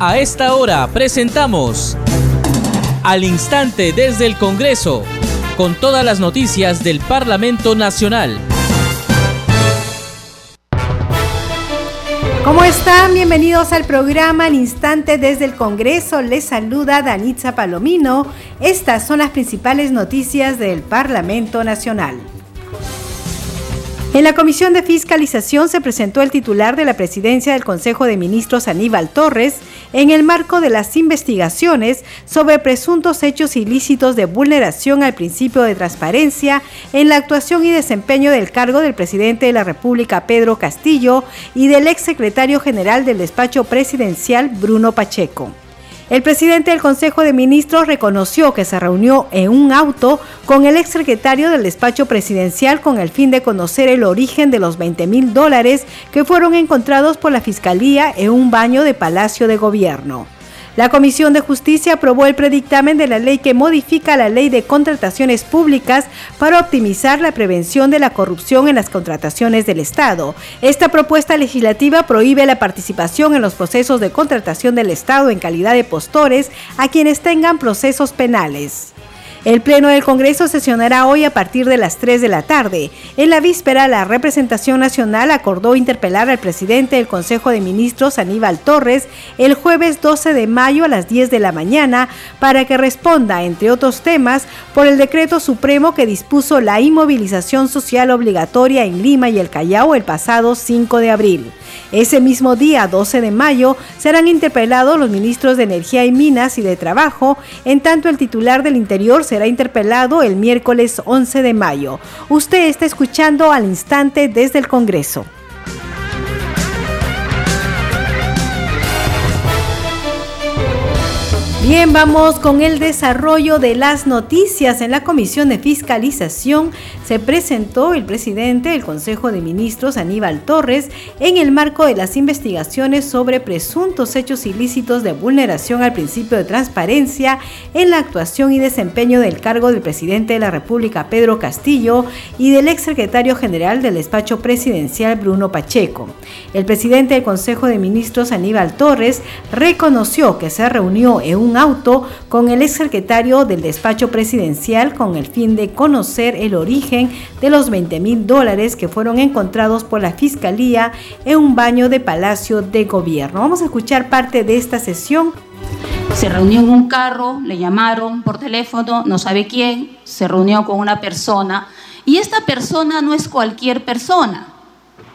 A esta hora presentamos Al Instante desde el Congreso, con todas las noticias del Parlamento Nacional. ¿Cómo están? Bienvenidos al programa Al Instante desde el Congreso. Les saluda Danitza Palomino. Estas son las principales noticias del Parlamento Nacional. En la Comisión de Fiscalización se presentó el titular de la presidencia del Consejo de Ministros Aníbal Torres en el marco de las investigaciones sobre presuntos hechos ilícitos de vulneración al principio de transparencia en la actuación y desempeño del cargo del presidente de la República Pedro Castillo y del exsecretario general del despacho presidencial Bruno Pacheco. El presidente del Consejo de Ministros reconoció que se reunió en un auto con el exsecretario del despacho presidencial con el fin de conocer el origen de los 20 mil dólares que fueron encontrados por la Fiscalía en un baño de Palacio de Gobierno. La Comisión de Justicia aprobó el predictamen de la ley que modifica la ley de contrataciones públicas para optimizar la prevención de la corrupción en las contrataciones del Estado. Esta propuesta legislativa prohíbe la participación en los procesos de contratación del Estado en calidad de postores a quienes tengan procesos penales. El Pleno del Congreso sesionará hoy a partir de las 3 de la tarde. En la víspera, la representación nacional acordó interpelar al presidente del Consejo de Ministros, Aníbal Torres, el jueves 12 de mayo a las 10 de la mañana para que responda, entre otros temas, por el decreto supremo que dispuso la inmovilización social obligatoria en Lima y el Callao el pasado 5 de abril. Ese mismo día, 12 de mayo, serán interpelados los ministros de Energía y Minas y de Trabajo, en tanto el titular del Interior será interpelado el miércoles 11 de mayo. Usted está escuchando al instante desde el Congreso. Bien, vamos con el desarrollo de las noticias. En la Comisión de Fiscalización se presentó el presidente del Consejo de Ministros, Aníbal Torres, en el marco de las investigaciones sobre presuntos hechos ilícitos de vulneración al principio de transparencia en la actuación y desempeño del cargo del presidente de la República, Pedro Castillo, y del exsecretario general del despacho presidencial, Bruno Pacheco. El presidente del Consejo de Ministros, Aníbal Torres, reconoció que se reunió en un auto con el exsecretario del despacho presidencial con el fin de conocer el origen de los 20 mil dólares que fueron encontrados por la Fiscalía en un baño de Palacio de Gobierno. Vamos a escuchar parte de esta sesión. Se reunió en un carro, le llamaron por teléfono, no sabe quién, se reunió con una persona y esta persona no es cualquier persona.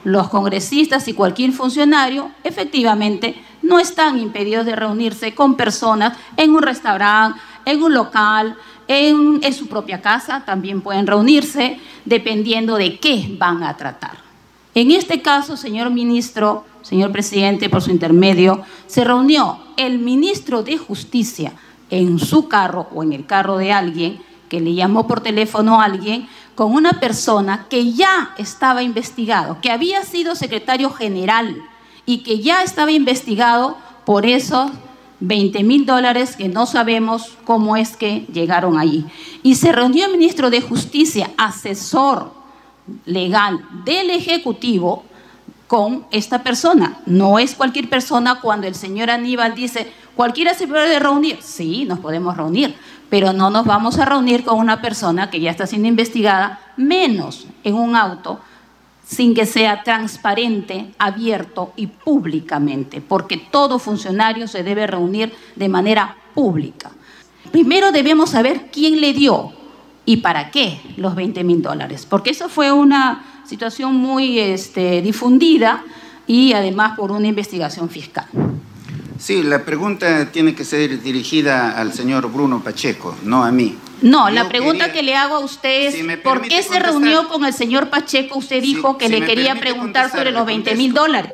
Los congresistas y cualquier funcionario efectivamente no están impedidos de reunirse con personas en un restaurante, en un local, en, su propia casa, también pueden reunirse dependiendo de qué van a tratar. En este caso, señor ministro, señor presidente, por su intermedio, se reunió el ministro de Justicia en su carro o en el carro de alguien que le llamó por teléfono a alguien con una persona que ya estaba investigado, que había sido secretario general y que ya estaba investigado por esos 20 mil dólares que no sabemos cómo es que llegaron allí. Y se reunió el ministro de Justicia, asesor legal del Ejecutivo, con esta persona. No es cualquier persona cuando el señor Aníbal dice, cualquiera se puede reunir. Sí, nos podemos reunir, pero no nos vamos a reunir con una persona que ya está siendo investigada, menos en un auto sin que sea transparente, abierto y públicamente, porque todo funcionario se debe reunir de manera pública. Primero debemos saber quién le dio y para qué los 20 mil dólares, porque eso fue una situación muy este, difundida y además por una investigación fiscal. Sí, la pregunta tiene que ser dirigida al señor Bruno Pacheco, no a mí. No, la pregunta que le hago a usted es, ¿por qué se reunió con el señor Pacheco? Usted dijo que le quería preguntar sobre los 20 mil dólares.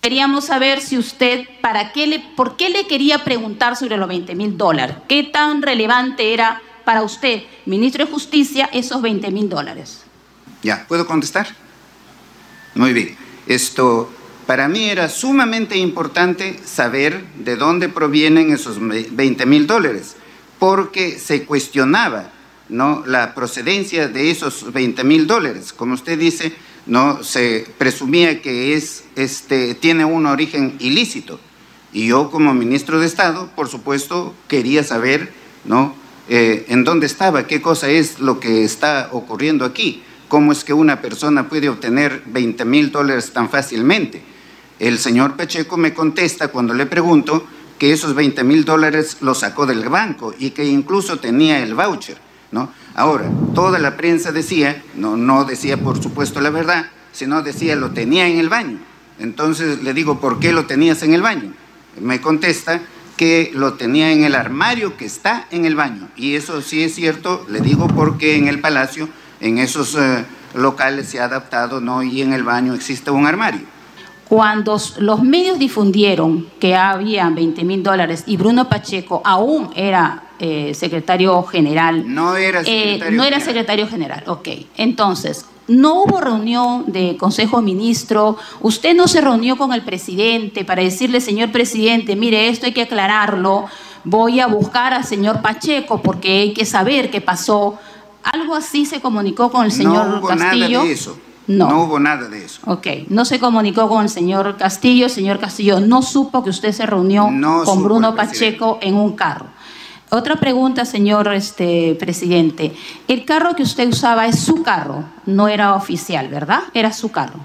Queríamos saber si usted, para qué le, ¿por qué le quería preguntar sobre los 20 mil dólares? ¿Qué tan relevante era para usted, ministro de Justicia, esos 20 mil dólares? Ya, ¿puedo contestar? Muy bien. Esto, para mí era sumamente importante saber de dónde provienen esos 20 mil dólares, porque se cuestionaba ¿no? la procedencia de esos 20 mil dólares. Como usted dice, ¿no? se presumía que es, este, tiene un origen ilícito. Y yo como ministro de Estado, por supuesto, quería saber ¿no? Eh, en dónde estaba, qué cosa es lo que está ocurriendo aquí, cómo es que una persona puede obtener 20 mil dólares tan fácilmente. El señor Pacheco me contesta cuando le pregunto que esos 20 mil dólares los sacó del banco y que incluso tenía el voucher. ¿no? Ahora, toda la prensa decía, no, decía por supuesto la verdad, sino decía lo tenía en el baño. Entonces le digo, ¿por qué lo tenías en el baño? Me contesta que lo tenía en el armario que está en el baño. Y eso sí es cierto, le digo porque en el palacio, en esos eh, locales se ha adaptado, ¿no? Y en el baño existe un armario. Cuando los medios difundieron que había 20 mil dólares y Bruno Pacheco aún era eh, secretario general. No era eh, secretario No era secretario general, ok. Entonces, no hubo reunión de Consejo Ministro, usted no se reunió con el presidente para decirle, señor presidente, mire, esto hay que aclararlo, voy a buscar al señor Pacheco porque hay que saber qué pasó. ¿Algo así se comunicó con el señor no hubo Castillo? Nada de eso. No. hubo nada de eso. Ok, no se comunicó con el señor Castillo, el señor Castillo no supo que usted se reunió con Bruno Pacheco en un carro. Otra pregunta, señor este, presidente. El carro que usted usaba es su carro, no era oficial, ¿verdad? Era su carro.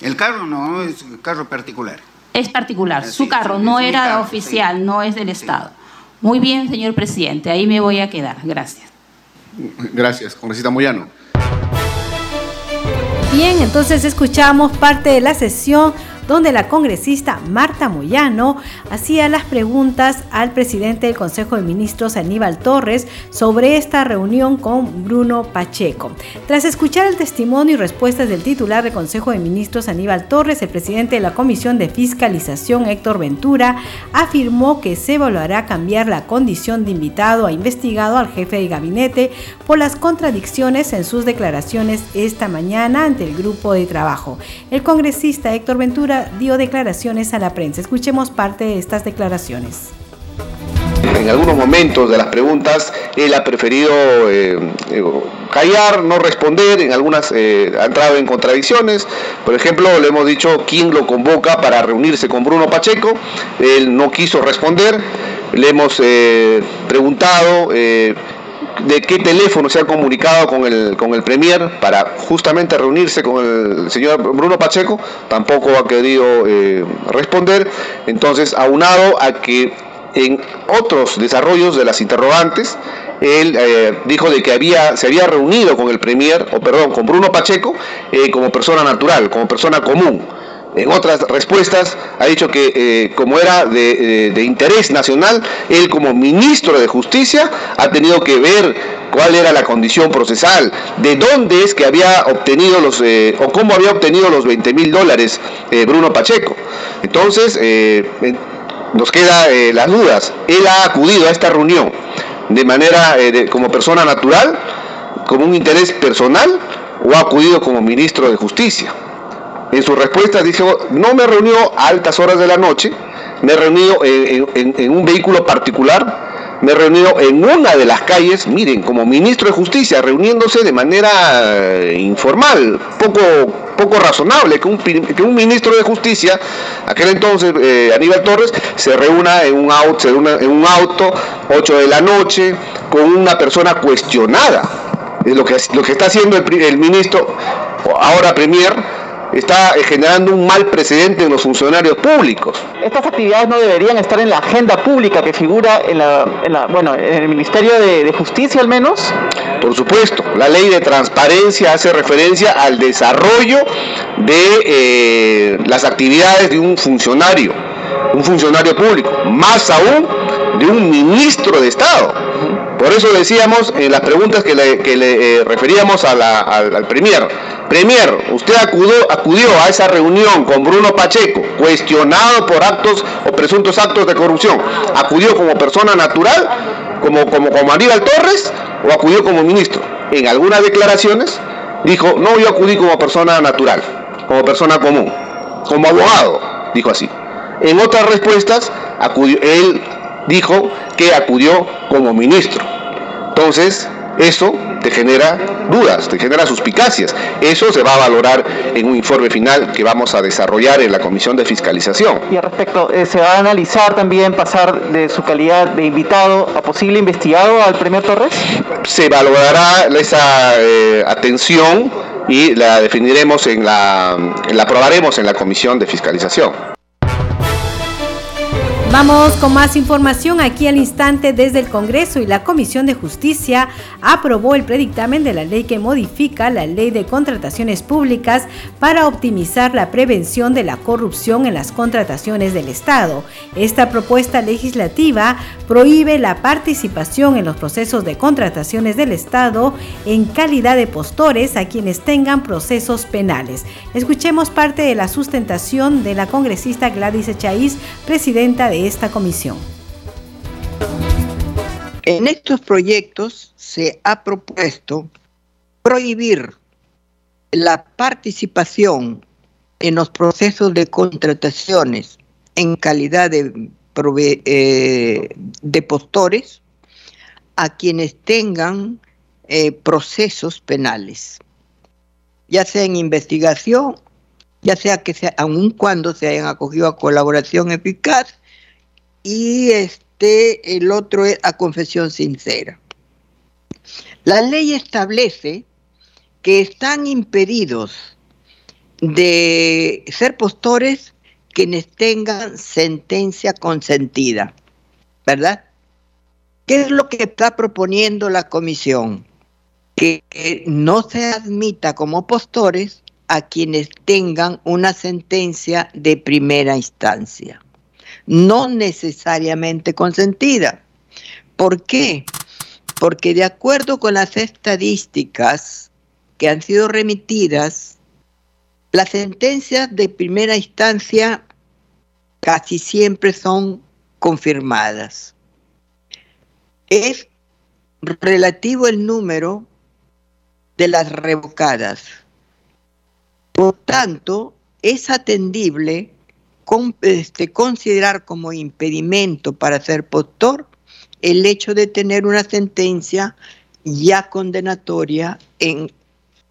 El carro no, es un carro particular. Es particular, su carro no era oficial, no es del Estado. Muy bien, señor presidente, ahí me voy a quedar. Gracias. Gracias, congresista Moyano. Bien, entonces escuchamos parte de la sesión donde la congresista Marta Moyano hacía las preguntas al presidente del Consejo de Ministros Aníbal Torres sobre esta reunión con Bruno Pacheco. Tras escuchar el testimonio y respuestas del titular del Consejo de Ministros Aníbal Torres, el presidente de la Comisión de Fiscalización Héctor Ventura afirmó que se evaluará cambiar la condición de invitado a investigado al jefe de gabinete por las contradicciones en sus declaraciones esta mañana ante el grupo de trabajo. El congresista Héctor Ventura dio declaraciones a la prensa. Escuchemos parte de estas declaraciones. En algunos momentos de las preguntas él ha preferido eh, eh, callar, no responder, en algunas eh, ha entrado en contradicciones. Por ejemplo, le hemos dicho quién lo convoca para reunirse con Bruno Pacheco, él no quiso responder. Le hemos preguntado de qué teléfono se ha comunicado con el, con el Premier para justamente reunirse con el señor Bruno Pacheco, tampoco ha querido eh, responder. Entonces, aunado a que en otros desarrollos de las interrogantes, él eh, dijo de que había, se había reunido con el Premier, o perdón, con Bruno Pacheco, eh, como persona natural, como persona común en otras respuestas ha dicho que eh, como era de, interés nacional, él como ministro de Justicia ha tenido que ver cuál era la condición procesal, de dónde es que había obtenido los, eh, o cómo había obtenido los 20 mil dólares eh, Bruno Pacheco. Entonces, nos quedan las dudas. Él ha acudido a esta reunión de manera como persona natural, como un interés personal, o ha acudido como ministro de Justicia. En su respuesta dijo, no me reunió a altas horas de la noche, me he reunido en, un vehículo particular, me he reunido en una de las calles, miren, como ministro de Justicia, reuniéndose de manera eh, informal, poco, poco razonable que un, que un ministro de Justicia, aquel entonces eh, Aníbal Torres, se reúna en un, auto, en un auto, 8 de la noche, con una persona cuestionada. Es lo que, lo que está haciendo el, el ministro, ahora Premier, está eh, generando un mal precedente en los funcionarios públicos. Estas actividades no deberían estar en la agenda pública que figura en, la, bueno, en el Ministerio de, Justicia al menos. Por supuesto, la ley de transparencia hace referencia al desarrollo de eh, las actividades de un funcionario, un funcionario público, más aún de un ministro de Estado. Por eso decíamos en las preguntas que le, eh, referíamos al, al Premier, Premier, usted acudió, acudió a esa reunión con Bruno Pacheco, cuestionado por actos o presuntos actos de corrupción. ¿Acudió como persona natural, como, como, como Aníbal Torres, o acudió como ministro? En algunas declaraciones dijo, no, yo acudí como persona natural, como persona común, como abogado, dijo así. En otras respuestas, acudió, él dijo que acudió como ministro. Entonces, eso te genera dudas, te genera suspicacias. Eso se va a valorar en un informe final que vamos a desarrollar en la Comisión de Fiscalización. Y al respecto, eh, ¿se va a analizar también pasar de su calidad de invitado a posible investigado al Premier Torres? Se valorará esa eh, atención y la definiremos en la, la aprobaremos en la Comisión de Fiscalización. Vamos con más información aquí al instante desde el Congreso y la Comisión de Justicia aprobó el predictamen de la ley que modifica la ley de contrataciones públicas para optimizar la prevención de la corrupción en las contrataciones del Estado. Esta propuesta legislativa prohíbe la participación en los procesos de contrataciones del Estado en calidad de postores a quienes tengan procesos penales. Escuchemos parte de la sustentación de la congresista Gladys Echaíz, presidenta de esta comisión. En estos proyectos se ha propuesto prohibir la participación en los procesos de contrataciones en calidad de, eh, de postores a quienes tengan eh, procesos penales, ya sea en investigación, ya sea que sea, aun cuando se hayan acogido a colaboración eficaz y este, el otro es a confesión sincera. La ley establece que están impedidos de ser postores quienes tengan sentencia consentida, ¿verdad? ¿Qué es lo que está proponiendo la comisión? Que, que no se admita como postores a quienes tengan una sentencia de primera instancia no necesariamente consentida. ¿Por qué? Porque de acuerdo con las estadísticas que han sido remitidas, las sentencias de primera instancia casi siempre son confirmadas. Es relativo el número de las revocadas. Por tanto, es atendible este, considerar como impedimento para ser postor el hecho de tener una sentencia ya condenatoria en,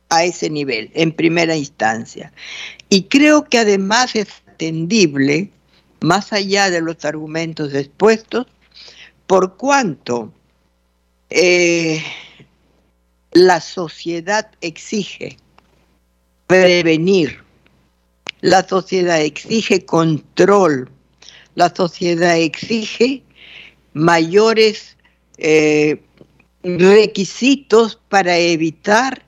a ese nivel, en primera instancia. Y creo que además es atendible, más allá de los argumentos expuestos, por cuanto eh, la sociedad exige prevenir la sociedad exige control, la sociedad exige mayores eh, requisitos para evitar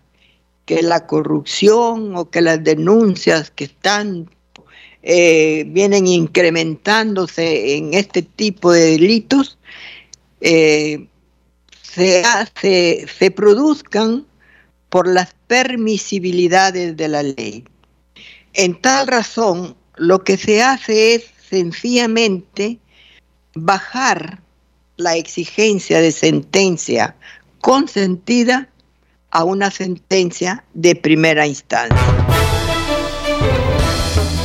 que la corrupción o que las denuncias que están eh, vienen incrementándose en este tipo de delitos eh, se, se produzcan por las permisibilidades de la ley. En tal razón, lo que se hace es sencillamente bajar la exigencia de sentencia consentida a una sentencia de primera instancia.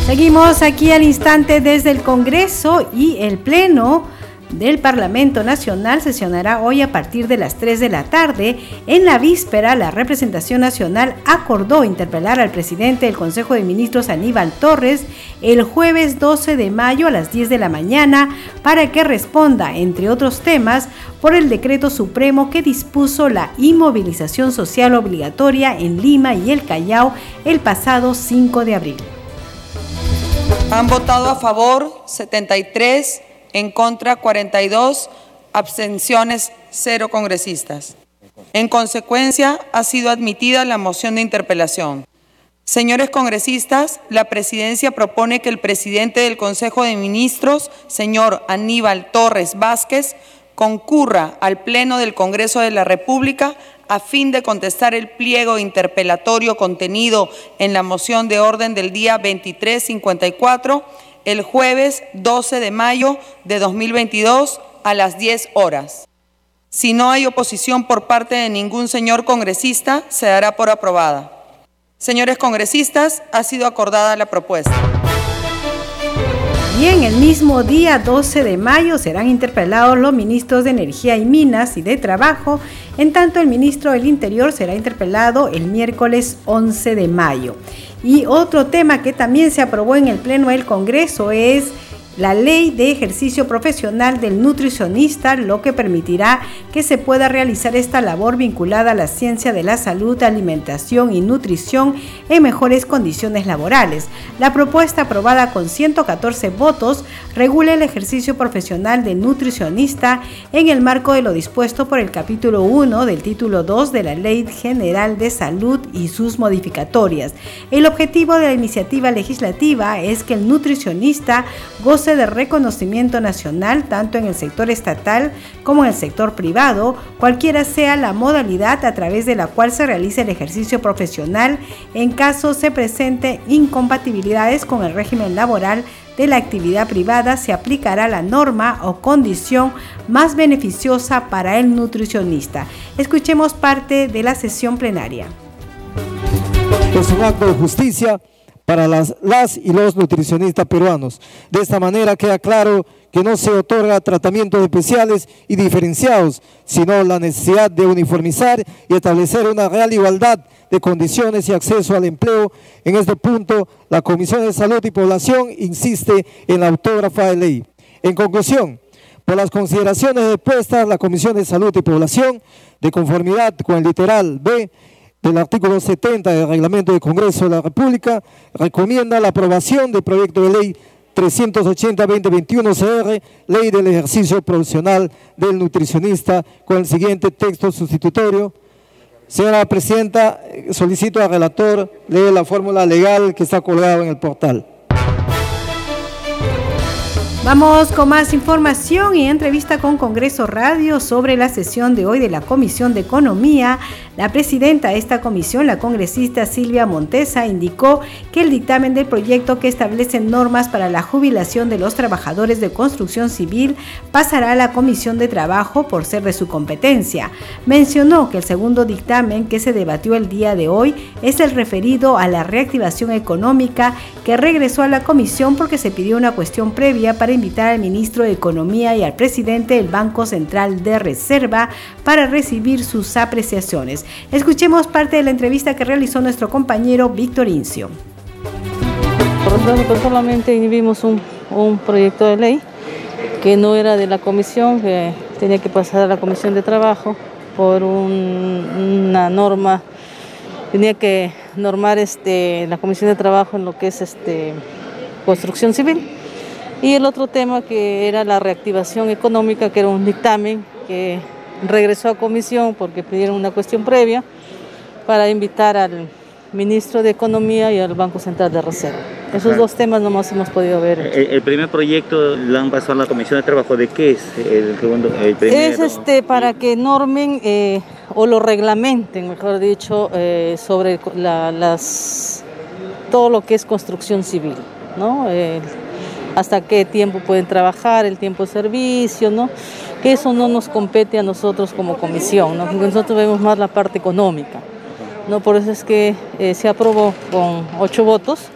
Seguimos aquí al instante desde el Congreso y el Pleno del Parlamento Nacional sesionará hoy a partir de las 3 de la tarde. En la víspera, la representación nacional acordó interpelar al presidente del Consejo de Ministros Aníbal Torres el jueves 12 de mayo a las 10 de la mañana para que responda, entre otros temas, por el decreto supremo que dispuso la inmovilización social obligatoria en Lima y el Callao el pasado 5 de abril. Han votado a favor 73 en contra 42, abstenciones 0 congresistas. En consecuencia, ha sido admitida la moción de interpelación. Señores congresistas, la presidencia propone que el presidente del Consejo de Ministros, señor Aníbal Torres Vázquez, concurra al Pleno del Congreso de la República a fin de contestar el pliego interpelatorio contenido en la moción de orden del día 2354 el jueves 12 de mayo de 2022 a las 10 horas. Si no hay oposición por parte de ningún señor congresista, se dará por aprobada. Señores congresistas, ha sido acordada la propuesta. Y en el mismo día 12 de mayo serán interpelados los ministros de Energía y Minas y de Trabajo, en tanto el ministro del Interior será interpelado el miércoles 11 de mayo. Y otro tema que también se aprobó en el Pleno del Congreso es la ley de ejercicio profesional del nutricionista, lo que permitirá que se pueda realizar esta labor vinculada a la ciencia de la salud, alimentación y nutrición en mejores condiciones laborales. La propuesta aprobada con 114 votos regula el ejercicio profesional del nutricionista en el marco de lo dispuesto por el capítulo 1 del título 2 de la Ley General de Salud y sus modificatorias. El objetivo de la iniciativa legislativa es que el nutricionista goce de reconocimiento nacional tanto en el sector estatal como en el sector privado, cualquiera sea la modalidad a través de la cual se realice el ejercicio profesional en caso se presente incompatibilidades con el régimen laboral de la actividad privada se aplicará la norma o condición más beneficiosa para el nutricionista. Escuchemos parte de la sesión plenaria. Es un acto de justicia para las, las y los nutricionistas peruanos. De esta manera queda claro que no se otorga tratamientos especiales y diferenciados, sino la necesidad de uniformizar y establecer una real igualdad de condiciones y acceso al empleo. En este punto, la Comisión de Salud y Población insiste en la autógrafa de ley. En conclusión, por las consideraciones depuestas, la Comisión de Salud y Población, de conformidad con el literal B, del artículo 70 del Reglamento del Congreso de la República, recomienda la aprobación del proyecto de ley 380-2021 CR, Ley del Ejercicio Profesional del Nutricionista, con el siguiente texto sustitutorio. Señora Presidenta, solicito al relator leer la fórmula legal que está colgada en el portal. Vamos con más información y entrevista con Congreso Radio sobre la sesión de hoy de la Comisión de Economía. La presidenta de esta comisión, la congresista Silvia Montesa, indicó que el dictamen del proyecto que establece normas para la jubilación de los trabajadores de construcción civil pasará a la Comisión de Trabajo por ser de su competencia. Mencionó que el segundo dictamen que se debatió el día de hoy es el referido a la reactivación económica que regresó a la comisión porque se pidió una cuestión previa para invitar al ministro de Economía y al presidente del Banco Central de Reserva para recibir sus apreciaciones. Escuchemos parte de la entrevista que realizó nuestro compañero Víctor Incio. Nosotros solamente inhibimos un, un proyecto de ley que no era de la comisión, que tenía que pasar a la comisión de trabajo por una norma, tenía que normar este, la comisión de trabajo en lo que es este, construcción civil. Y el otro tema que era la reactivación económica, que era un dictamen que regresó a comisión porque pidieron una cuestión previa para invitar al ministro de Economía y al Banco Central de Reserva. Esos dos temas nomás hemos podido ver. El, primer proyecto lo han pasado a la Comisión de Trabajo. ¿De qué es el segundo? El es este, para que normen eh, o lo reglamenten, mejor dicho, eh, sobre las, todo lo que es construcción civil. ¿no? hasta qué tiempo pueden trabajar, el tiempo de servicio, ¿no? Que eso no nos compete a nosotros como comisión, ¿no? nosotros vemos más la parte económica, ¿no? Por eso es que eh, se aprobó con ocho votos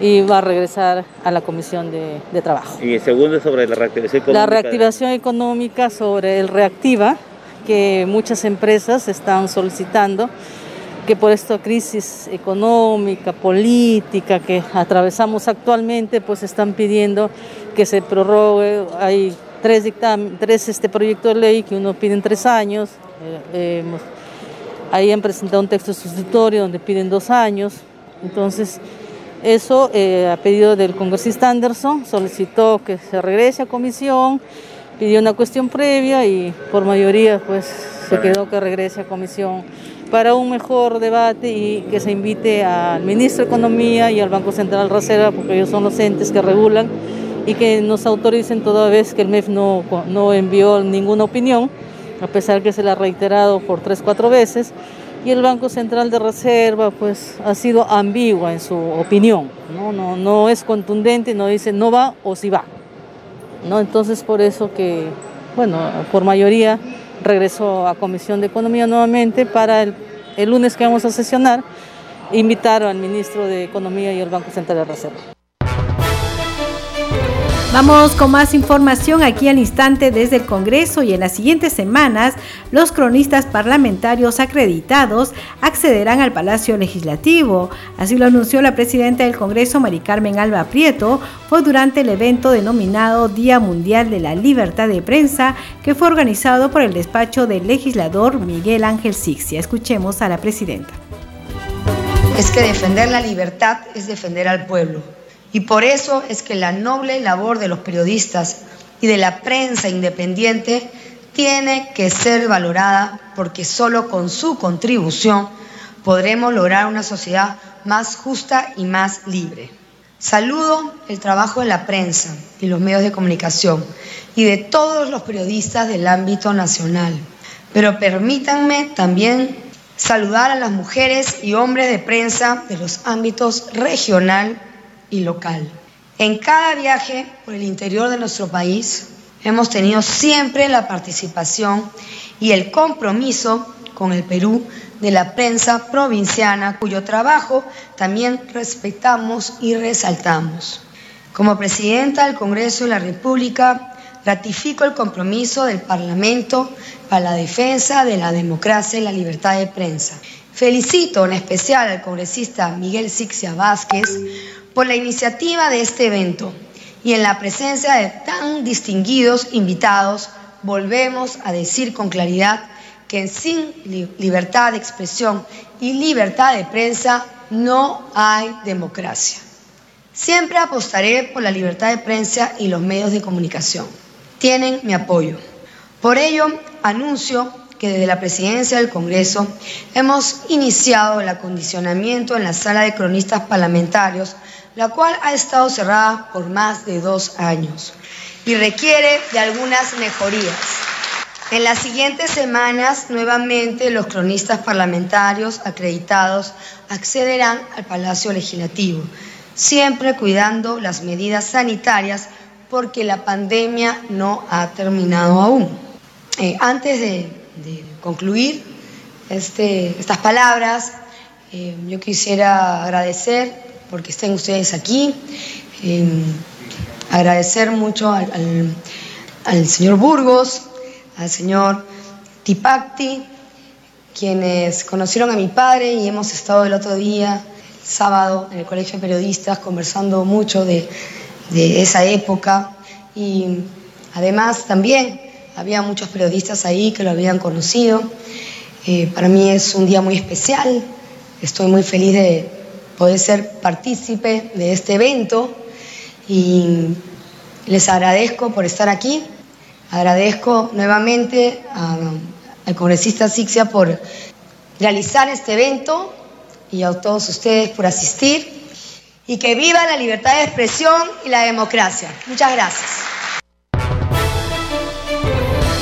y va a regresar a la Comisión de, de, Trabajo. Y el segundo sobre la reactivación económica. La reactivación económica sobre el reactiva, que muchas empresas están solicitando que por esta crisis económica, política que atravesamos actualmente, pues están pidiendo que se prorrogue. Hay tres, dictamen, tres este proyecto de ley que uno pide en tres años. Eh, ahí han presentado un texto sustitutorio donde piden dos años. Entonces, eso eh, a pedido del congresista Anderson solicitó que se regrese a comisión, pidió una cuestión previa y por mayoría pues se quedó que regrese a comisión para un mejor debate y que se invite al ministro de Economía y al Banco Central Reserva, porque ellos son los entes que regulan, y que nos autoricen toda vez que el MEF no, no envió ninguna opinión, a pesar que se la ha reiterado por tres, cuatro veces, y el Banco Central de Reserva pues ha sido ambigua en su opinión, no, no, no es contundente, no dice no va o sí va. ¿no? Entonces por eso que, bueno, por mayoría regresó a Comisión de Economía nuevamente para el, el lunes que vamos a sesionar, invitar al ministro de Economía y al Banco Central de Reserva. Vamos con más información aquí al instante desde el Congreso y en las siguientes semanas los cronistas parlamentarios acreditados accederán al Palacio Legislativo. Así lo anunció la presidenta del Congreso, Mari Carmen Alba Prieto, fue durante el evento denominado Día Mundial de la Libertad de Prensa que fue organizado por el despacho del legislador Miguel Ángel Sixia. Escuchemos a la presidenta. Es que defender la libertad es defender al pueblo y por eso es que la noble labor de los periodistas y de la prensa independiente tiene que ser valorada porque solo con su contribución podremos lograr una sociedad más justa y más libre. Saludo el trabajo de la prensa y los medios de comunicación y de todos los periodistas del ámbito nacional. Pero permítanme también saludar a las mujeres y hombres de prensa de los ámbitos regional y local. En cada viaje por el interior de nuestro país hemos tenido siempre la participación y el compromiso con el Perú de la prensa provinciana, cuyo trabajo también respetamos y resaltamos. Como presidenta del Congreso de la República, ratifico el compromiso del Parlamento para la defensa de la democracia y la libertad de prensa. Felicito en especial al congresista Miguel Sixia Vázquez por la iniciativa de este evento y en la presencia de tan distinguidos invitados, volvemos a decir con claridad que sin libertad de expresión y libertad de prensa no hay democracia. Siempre apostaré por la libertad de prensa y los medios de comunicación. Tienen mi apoyo. Por ello, anuncio que desde la presidencia del Congreso hemos iniciado el acondicionamiento en la sala de cronistas parlamentarios la cual ha estado cerrada por más de dos años y requiere de algunas mejorías. En las siguientes semanas, nuevamente, los cronistas parlamentarios acreditados accederán al Palacio Legislativo, siempre cuidando las medidas sanitarias porque la pandemia no ha terminado aún. Eh, antes de, concluir este, estas palabras, eh, yo quisiera agradecer porque estén ustedes aquí. Em, agradecer mucho al, señor Burgos, al señor Tipacti, quienes conocieron a mi padre y hemos estado el otro día, sábado, en el Colegio de Periodistas, conversando mucho de, esa época. Y además también había muchos periodistas ahí que lo habían conocido. Eh, para mí es un día muy especial. Estoy muy feliz de, poder ser partícipe de este evento y les agradezco por estar aquí. Agradezco nuevamente al congresista Sixia por realizar este evento y a todos ustedes por asistir. Y que viva la libertad de expresión y la democracia. Muchas gracias.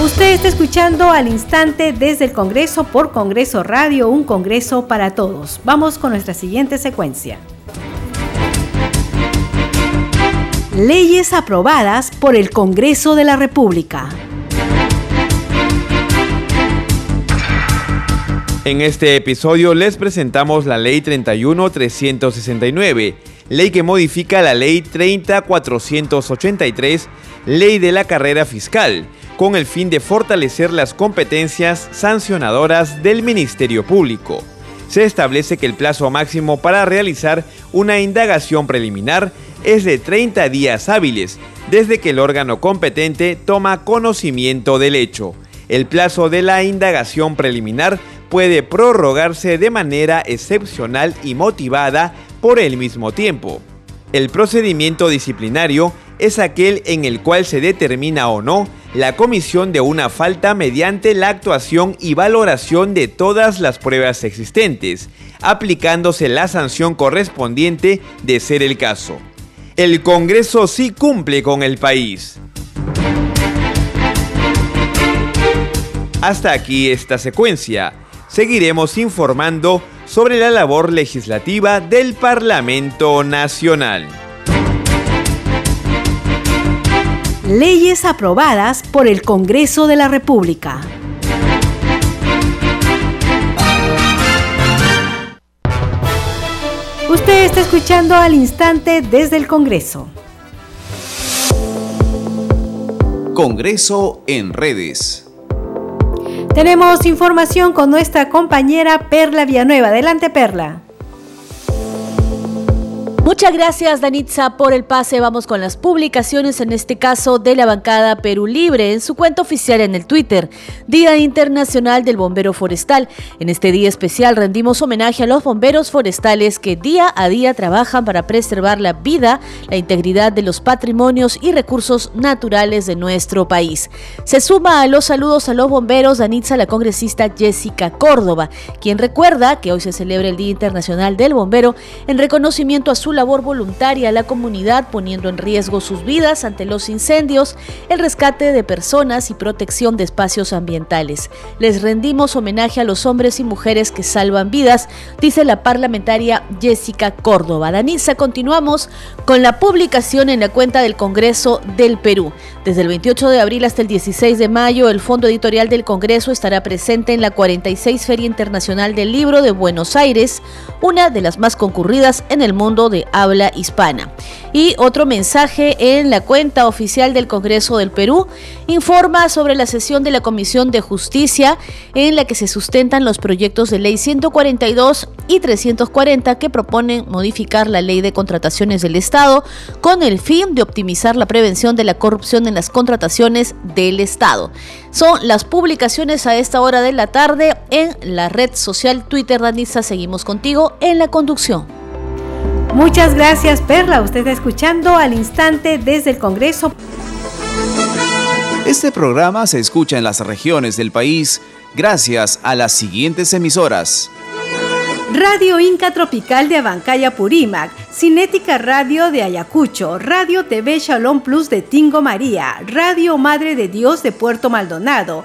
Usted está escuchando al instante desde el Congreso por Congreso Radio, un Congreso para todos. Vamos con nuestra siguiente secuencia. Leyes aprobadas por el Congreso de la República. En este episodio les presentamos la Ley 31-369, ley que modifica la Ley 30-483, Ley de la Carrera Fiscal, con el fin de fortalecer las competencias sancionadoras del Ministerio Público. Se establece que el plazo máximo para realizar una indagación preliminar es de 30 días hábiles desde que el órgano competente toma conocimiento del hecho. El plazo de la indagación preliminar puede prorrogarse de manera excepcional y motivada por el mismo tiempo. El procedimiento disciplinario es aquel en el cual se determina o no la comisión de una falta mediante la actuación y valoración de todas las pruebas existentes, aplicándose la sanción correspondiente de ser el caso. El Congreso sí cumple con el país. Hasta aquí esta secuencia. Seguiremos informando sobre la labor legislativa del Parlamento Nacional. Leyes aprobadas por el Congreso de la República. Usted está escuchando al instante desde el Congreso. Congreso en redes. Tenemos información con nuestra compañera Perla Villanueva. Adelante, Perla. Muchas gracias, Danitza, por el pase. Vamos con las publicaciones, en este caso de la bancada Perú Libre, en su cuenta oficial en el Twitter, Día Internacional del Bombero Forestal. En este día especial rendimos homenaje a los bomberos forestales que día a día trabajan para preservar la vida, la integridad de los patrimonios y recursos naturales de nuestro país. Se suma a los saludos a los bomberos Danitza, la congresista Jessica Córdoba, quien recuerda que hoy se celebra el Día Internacional del Bombero en reconocimiento a su labor voluntaria a la comunidad, poniendo en riesgo sus vidas ante los incendios, el rescate de personas y protección de espacios ambientales. Les rendimos homenaje a los hombres y mujeres que salvan vidas, dice la parlamentaria Jessica Córdoba. Danisa, continuamos con la publicación en la cuenta del Congreso del Perú. Desde el 28 de abril hasta el 16 de mayo, el Fondo Editorial del Congreso estará presente en la 46 Feria Internacional del Libro de Buenos Aires, una de las más concurridas en el mundo de habla hispana. Y otro mensaje en la cuenta oficial del Congreso del Perú informa sobre la sesión de la Comisión de Justicia en la que se sustentan los proyectos de ley 142 y 340 que proponen modificar la ley de contrataciones del Estado con el fin de optimizar la prevención de la corrupción en las contrataciones del Estado. Son las publicaciones a esta hora de la tarde en la red social Twitter Danisa. Seguimos contigo en la conducción. Muchas gracias, Perla. Usted está escuchando al instante desde el Congreso. Este programa se escucha en las regiones del país gracias a las siguientes emisoras. Radio Inca Tropical de Abancaya Purímac, Cinética Radio de Ayacucho, Radio TV Shalom Plus de Tingo María, Radio Madre de Dios de Puerto Maldonado,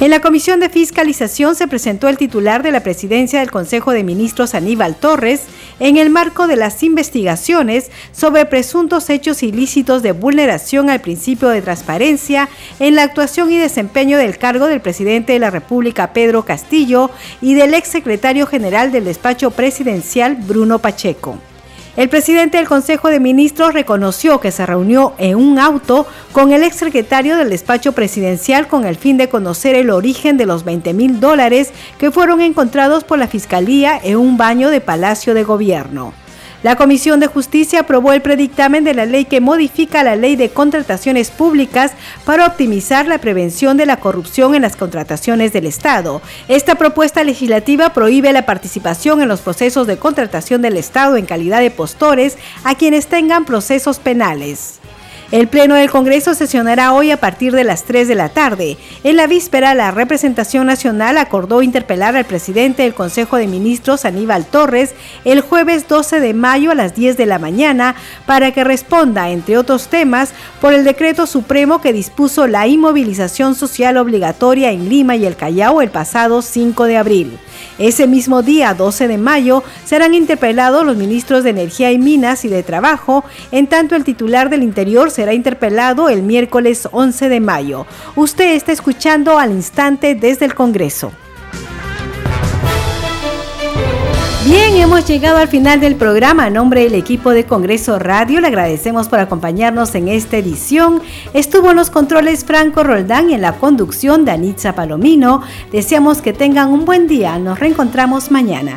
En la Comisión de Fiscalización se presentó el titular de la presidencia del Consejo de Ministros Aníbal Torres en el marco de las investigaciones sobre presuntos hechos ilícitos de vulneración al principio de transparencia en la actuación y desempeño del cargo del presidente de la República Pedro Castillo y del exsecretario general del despacho presidencial Bruno Pacheco. El presidente del Consejo de Ministros reconoció que se reunió en un auto con el exsecretario del despacho presidencial con el fin de conocer el origen de los 20 mil dólares que fueron encontrados por la Fiscalía en un baño de Palacio de Gobierno. La Comisión de Justicia aprobó el predictamen de la ley que modifica la ley de contrataciones públicas para optimizar la prevención de la corrupción en las contrataciones del Estado. Esta propuesta legislativa prohíbe la participación en los procesos de contratación del Estado en calidad de postores a quienes tengan procesos penales. El Pleno del Congreso sesionará hoy a partir de las 3 de la tarde. En la víspera, la representación nacional acordó interpelar al presidente del Consejo de Ministros, Aníbal Torres, el jueves 12 de mayo a las 10 de la mañana para que responda, entre otros temas, por el decreto supremo que dispuso la inmovilización social obligatoria en Lima y el Callao el pasado 5 de abril. Ese mismo día, 12 de mayo, serán interpelados los ministros de Energía y Minas y de Trabajo, en tanto el titular del Interior será interpelado el miércoles 11 de mayo. Usted está escuchando al instante desde el Congreso. Bien, hemos llegado al final del programa. A nombre del equipo de Congreso Radio, le agradecemos por acompañarnos en esta edición. Estuvo en los controles Franco Roldán y en la conducción de Anitza Palomino. Deseamos que tengan un buen día. Nos reencontramos mañana.